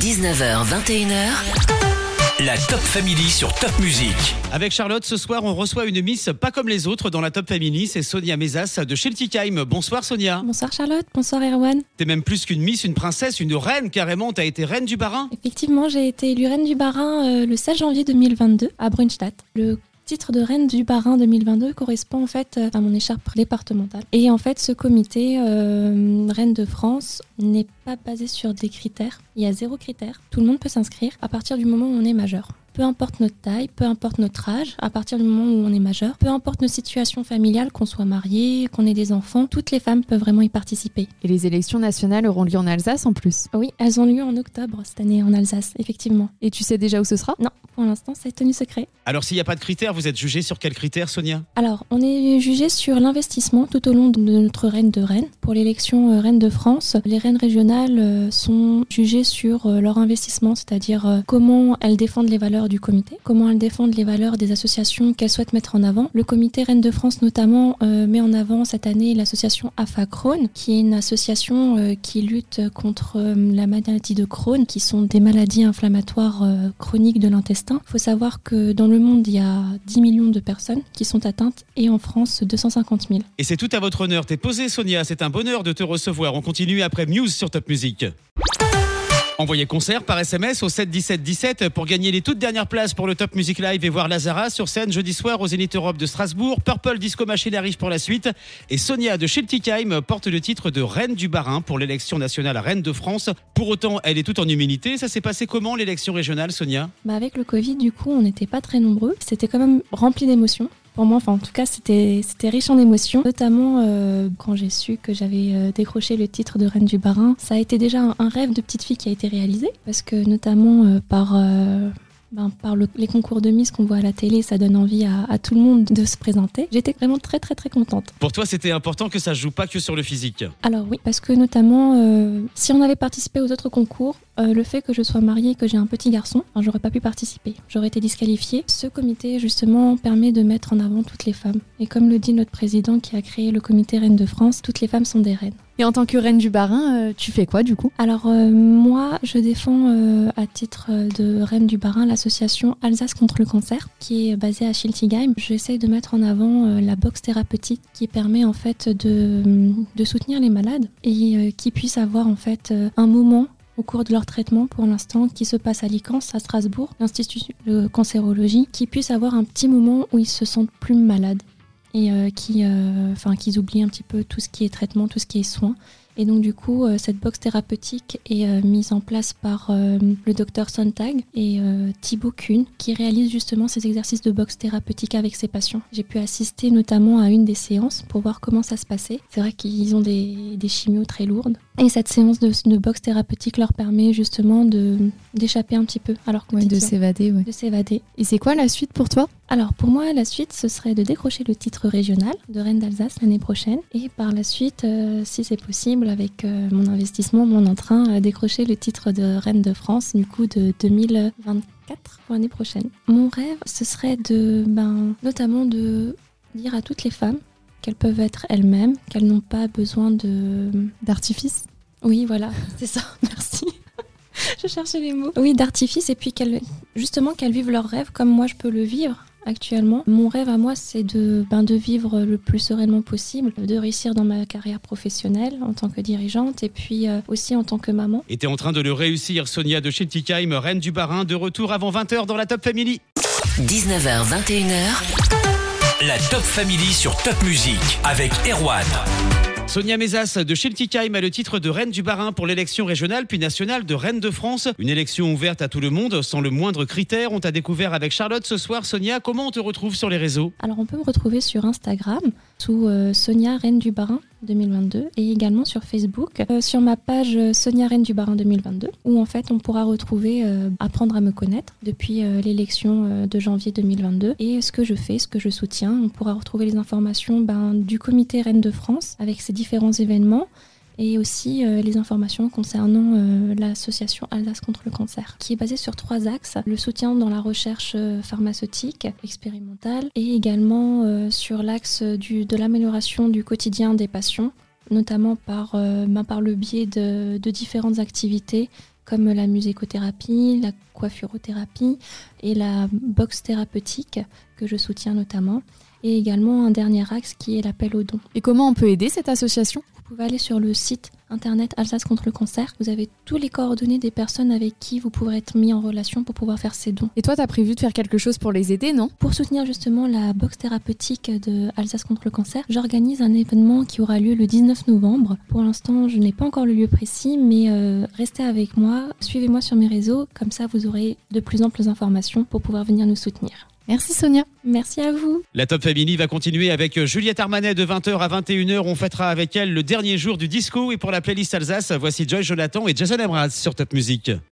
19h, 21h. La Top Family sur Top Music. Avec Charlotte, ce soir, on reçoit une Miss pas comme les autres dans la Top Family. C'est Sonia Mezas de Schiltigheim. Bonsoir Sonia. Bonsoir Charlotte, bonsoir Erwan. T'es même plus qu'une Miss, une princesse, une reine carrément. T'as été reine du Barin. Effectivement, j'ai été élue reine du Barin euh, le 16 janvier 2022 à Brunstadt. Le titre de reine du Barin 2022 correspond en fait euh, à mon écharpe départementale. Et en fait, ce comité euh, Reine de France n'est pas basé sur des critères. Il y a zéro critère. Tout le monde peut s'inscrire à partir du moment où on est majeur. Peu importe notre taille, peu importe notre âge, à partir du moment où on est majeur, peu importe nos situations familiales, qu'on soit marié, qu'on ait des enfants, toutes les femmes peuvent vraiment y participer. Et les élections nationales auront lieu en Alsace en plus? Oui, elles ont lieu en octobre cette année en Alsace, effectivement. Et tu sais déjà où ce sera? Non, pour l'instant, c'est tenu secret. Alors s'il n'y a pas de critères, vous êtes jugé sur quels critères Sonia? Alors, on est jugé sur l'investissement tout au long de notre reine de Rennes. Pour l'élection euh, Reine de France, les reines régionales euh, sont jugées sur euh, leur investissement, c'est-à-dire comment elles défendent les valeurs du comité, comment elles défendent les valeurs des associations qu'elles souhaitent mettre en avant. Le comité Reine de France notamment met en avant cette année l'association AFA Crohn, qui est une association qui lutte contre la maladie de Crohn, qui sont des maladies inflammatoires chroniques de l'intestin. Il faut savoir que dans le monde, il y a 10 millions de personnes qui sont atteintes et en France, 250 000. Et c'est tout à votre honneur. T'es posée Sonia. C'est un bonheur de te recevoir. On continue après Muse sur Top Music. Envoyez concert par SMS au 7 17 17 pour gagner les toutes dernières places pour le Top Music Live et voir Lazara sur scène jeudi soir au Zénith Europe de Strasbourg. Purple Disco Machine arrive pour la suite et Sonia de Schiltigheim porte le titre de Reine du Barin pour l'élection nationale Reine de France. Pour autant, elle est toute en humilité. Ça s'est passé comment l'élection régionale, Sonia? Bah avec le Covid, du coup, on n'était pas très nombreux. C'était quand même rempli d'émotions. Pour moi, enfin en tout cas, c'était c'était riche en émotions. Notamment euh, quand j'ai su que j'avais euh, décroché le titre de Reine du Barin. Ça a été déjà un, un rêve de petite fille qui a été réalisé. Parce que notamment euh, par... euh, ben, par le- les concours de Miss qu'on voit à la télé, ça donne envie à, à tout le monde de se présenter. J'étais vraiment très très très contente. Pour toi, c'était important que ça joue pas que sur le physique. Alors oui, parce que notamment, euh, si on avait participé aux autres concours, euh, le fait que je sois mariée et que j'ai un petit garçon, j'aurais pas pu participer. J'aurais été disqualifiée. Ce comité, justement, permet de mettre en avant toutes les femmes. Et comme le dit notre président qui a créé le comité Reine de France, toutes les femmes sont des reines. Et en tant que reine du Barin, euh, tu fais quoi du coup? Alors euh, moi, je défends euh, à titre de reine du Barin l'association Alsace contre le cancer, qui est basée à Schiltigheim. J'essaie de mettre en avant la boxe thérapeutique qui permet en fait de, de soutenir les malades et qui puissent avoir en fait un moment au cours de leur traitement pour l'instant qui se passe à Licans, à Strasbourg, l'Institut de cancérologie, qui puissent avoir un petit moment où ils se sentent plus malades et euh, qui, euh, qu'ils oublient un petit peu tout ce qui est traitement, tout ce qui est soins. Et donc du coup, euh, cette box thérapeutique est euh, mise en place par euh, le docteur Sontag et Thibaut Kuhn, qui réalise justement ces exercices de boxe thérapeutique avec ses patients. J'ai pu assister notamment à une des séances pour voir comment ça se passait. C'est vrai qu'ils ont des, des chimios très lourdes. Et cette séance de, de boxe thérapeutique leur permet justement d'échapper un petit peu à leur Ouais, de s'évader, ouais. de s'évader. Et c'est quoi la suite pour toi? Alors pour moi, la suite, ce serait de décrocher le titre régional de Reine d'Alsace l'année prochaine. Et par la suite, euh, si c'est possible, avec euh, mon investissement, mon entrain, euh, décrocher le titre de Reine de France, du coup de 2024 pour l'année prochaine. Mon rêve, ce serait de, ben, notamment de dire à toutes les femmes qu'elles peuvent être elles-mêmes, qu'elles n'ont pas besoin de... D'artifice Oui, voilà, c'est ça, merci. Je cherchais les mots. Oui, d'artifice et puis qu'elles, justement qu'elles vivent leur rêve comme moi je peux le vivre actuellement. Mon rêve à moi, c'est de, ben, de vivre le plus sereinement possible, de réussir dans ma carrière professionnelle en tant que dirigeante et puis euh, aussi en tant que maman. Et t'es en train de le réussir, Sonia de Schiltigheim, Reine du Barin, de retour avant 20h dans la Top Family. 19h, 21h. La Top Family sur Top Music avec Erwan. Sonia Mezas de Schiltigheim a le titre de Reine du Barin pour l'élection régionale puis nationale de Reine de France. Une élection ouverte à tout le monde sans le moindre critère. On t'a découvert avec Charlotte ce soir. Sonia, comment on te retrouve sur les réseaux? Alors on peut me retrouver sur Instagram sous euh, Sonia Reine du Barin 2022 et également sur Facebook euh, sur ma page euh, Sonia Reine du Barin 2022 où en fait on pourra retrouver apprendre à me connaître depuis l'élection de janvier 2022 et ce que je fais, ce que je soutiens. On pourra retrouver les informations ben, du comité Reine de France avec ses différents événements et aussi euh, les informations concernant euh, l'association Alsace contre le cancer, qui est basée sur trois axes. Le soutien dans la recherche euh, pharmaceutique, expérimentale, et également sur l'axe de l'amélioration du quotidien des patients, notamment par, ben, le biais de, différentes activités comme la musicothérapie, la coiffurothérapie et la boxe thérapeutique que je soutiens notamment. Et également un dernier axe qui est l'appel aux dons. Et comment on peut aider cette association? Pouvez aller sur le site internet Alsace contre le cancer. Vous avez tous les coordonnées des personnes avec qui vous pourrez être mis en relation pour pouvoir faire ces dons. Et toi, t'as prévu de faire quelque chose pour les aider, non? Pour soutenir justement la boxe thérapeutique de Alsace contre le cancer, j'organise un événement qui aura lieu le 19 novembre. Pour l'instant, je n'ai pas encore le lieu précis, mais euh, restez avec moi, suivez-moi sur mes réseaux, comme ça vous aurez de plus amples informations pour pouvoir venir nous soutenir. Merci Sonia. Merci à vous. La Top Family va continuer avec Juliette Armanet de 20h à 21h. On fêtera avec elle le dernier jour du disco. Et pour la playlist Alsace, voici Joy Jonathan et Jason Emraz sur Top Music.